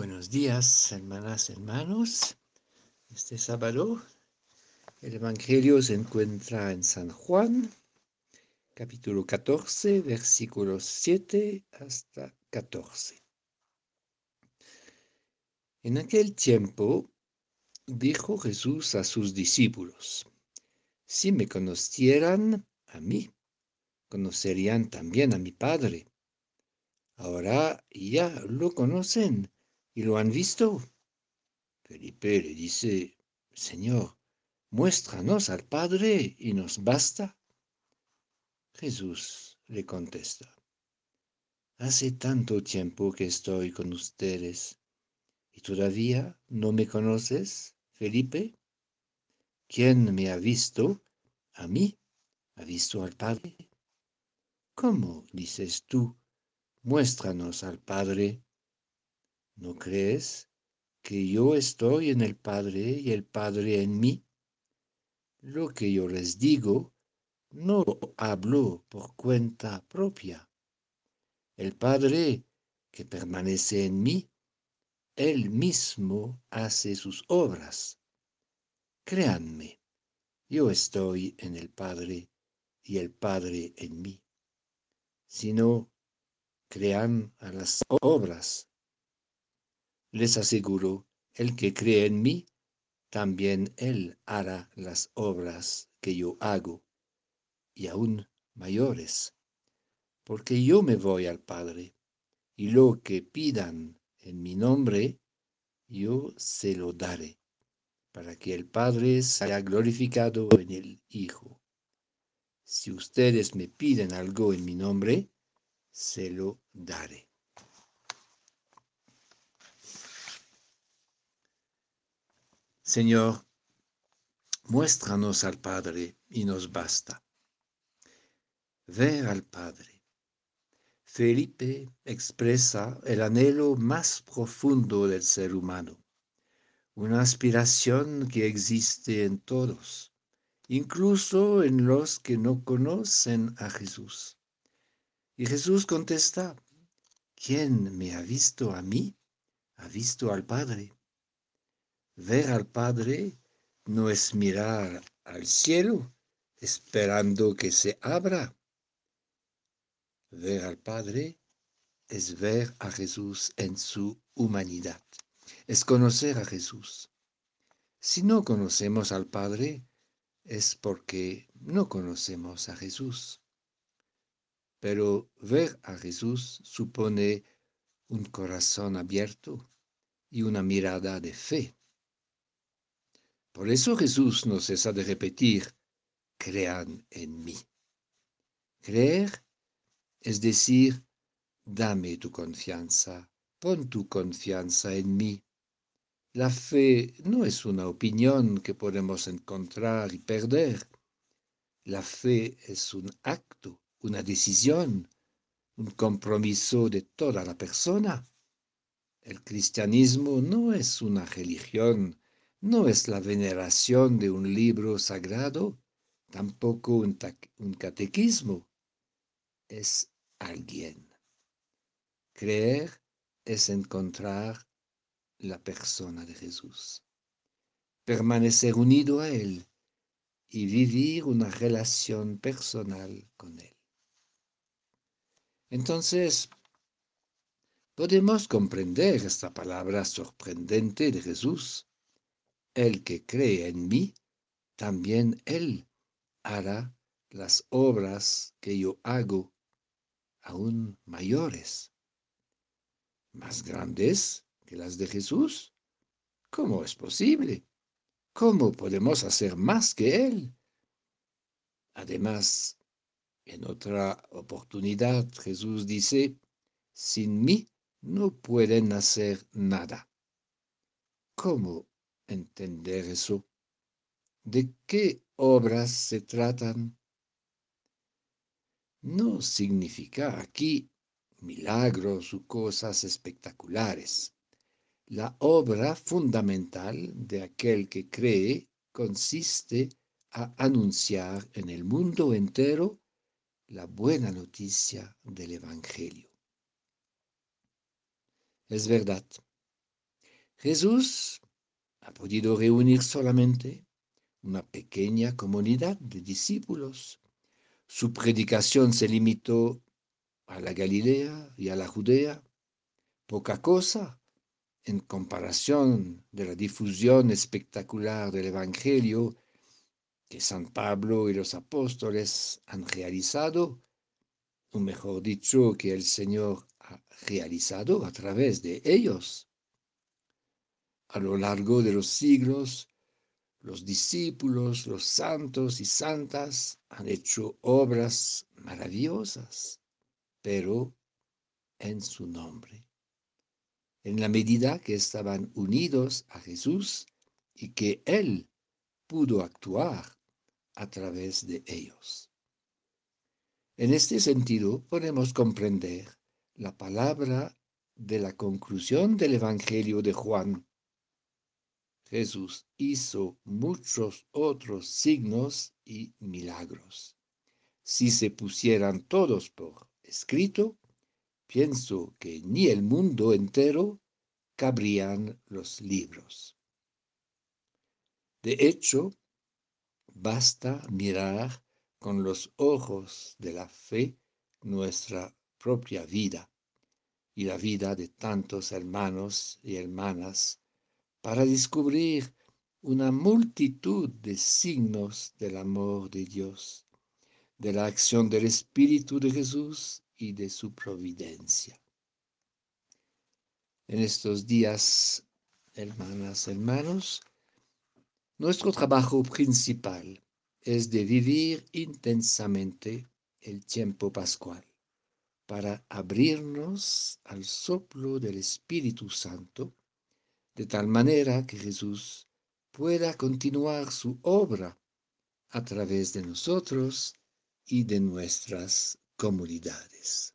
Buenos días, hermanas, hermanos. Este sábado el Evangelio se encuentra en San Juan, capítulo 14, versículos 7 hasta 14. En aquel tiempo dijo Jesús a sus discípulos, si me conocieran a mí, conocerían también a mi Padre. Ahora ya lo conocen y lo han visto. Felipe le dice, Señor, muéstranos al Padre y nos basta. Jesús le contesta, hace tanto tiempo que estoy con ustedes y todavía no me conoces, Felipe. ¿Quién me ha visto? A mí, ha visto al Padre. ¿Cómo dices tú? Muéstranos al Padre. ¿No crees que yo estoy en el Padre y el Padre en mí? Lo que yo les digo, no hablo por cuenta propia. El Padre que permanece en mí, Él mismo hace sus obras. Créanme, yo estoy en el Padre y el Padre en mí. Si no, crean a las obras les aseguro, el que cree en mí, también él hará las obras que yo hago, y aún mayores, porque yo me voy al Padre, y lo que pidan en mi nombre, yo se lo daré, para que el Padre sea glorificado en el Hijo. Si ustedes me piden algo en mi nombre, se lo daré. Señor, muéstranos al Padre y nos basta. Ver al Padre. Felipe expresa el anhelo más profundo del ser humano, una aspiración que existe en todos, incluso en los que no conocen a Jesús. Y Jesús contesta, ¿quién me ha visto a mí? Ha visto al Padre. Ver al Padre no es mirar al cielo esperando que se abra. Ver al Padre es ver a Jesús en su humanidad, es conocer a Jesús. Si no conocemos al Padre, es porque no conocemos a Jesús. Pero ver a Jesús supone un corazón abierto y una mirada de fe. Por eso Jesús no cesa de repetir, crean en mí. Creer es decir, dame tu confianza, pon tu confianza en mí. La fe no es una opinión que podemos encontrar y perder. La fe es un acto, una decisión, un compromiso de toda la persona. El cristianismo no es una religión no es la veneración de un libro sagrado, tampoco un, catequismo, es alguien. Creer es encontrar la persona de Jesús, permanecer unido a Él y vivir una relación personal con Él. Entonces, podemos comprender esta palabra sorprendente de Jesús el que cree en mí, también él hará las obras que yo hago, aún mayores, más grandes que las de Jesús. ¿Cómo es posible? ¿Cómo podemos hacer más que Él? Además, en otra oportunidad Jesús dice, sin mí no pueden hacer nada. ¿Cómo entender eso. ¿De qué obras se tratan? No significa aquí milagros u cosas espectaculares. La obra fundamental de aquel que cree consiste a anunciar en el mundo entero la buena noticia del Evangelio. Es verdad, Jesús ha podido reunir solamente una pequeña comunidad de discípulos. Su predicación se limitó a la Galilea y a la Judea. Poca cosa en comparación de la difusión espectacular del Evangelio que San Pablo y los apóstoles han realizado, o mejor dicho, que el Señor ha realizado a través de ellos. A lo largo de los siglos, los discípulos, los santos y santas han hecho obras maravillosas, pero en su nombre. En la medida que estaban unidos a Jesús y que Él pudo actuar a través de ellos. En este sentido, podemos comprender la palabra de la conclusión del Evangelio de Juan Jesús hizo muchos otros signos y milagros. Si se pusieran todos por escrito, pienso que ni el mundo entero cabrían los libros. De hecho, basta mirar con los ojos de la fe nuestra propia vida y la vida de tantos hermanos y hermanas para descubrir una multitud de signos del amor de Dios, de la acción del Espíritu de Jesús y de su providencia. En estos días, hermanas, hermanos, nuestro trabajo principal es de vivir intensamente el tiempo pascual para abrirnos al soplo del Espíritu Santo de tal manera que Jesús pueda continuar su obra a través de nosotros y de nuestras comunidades.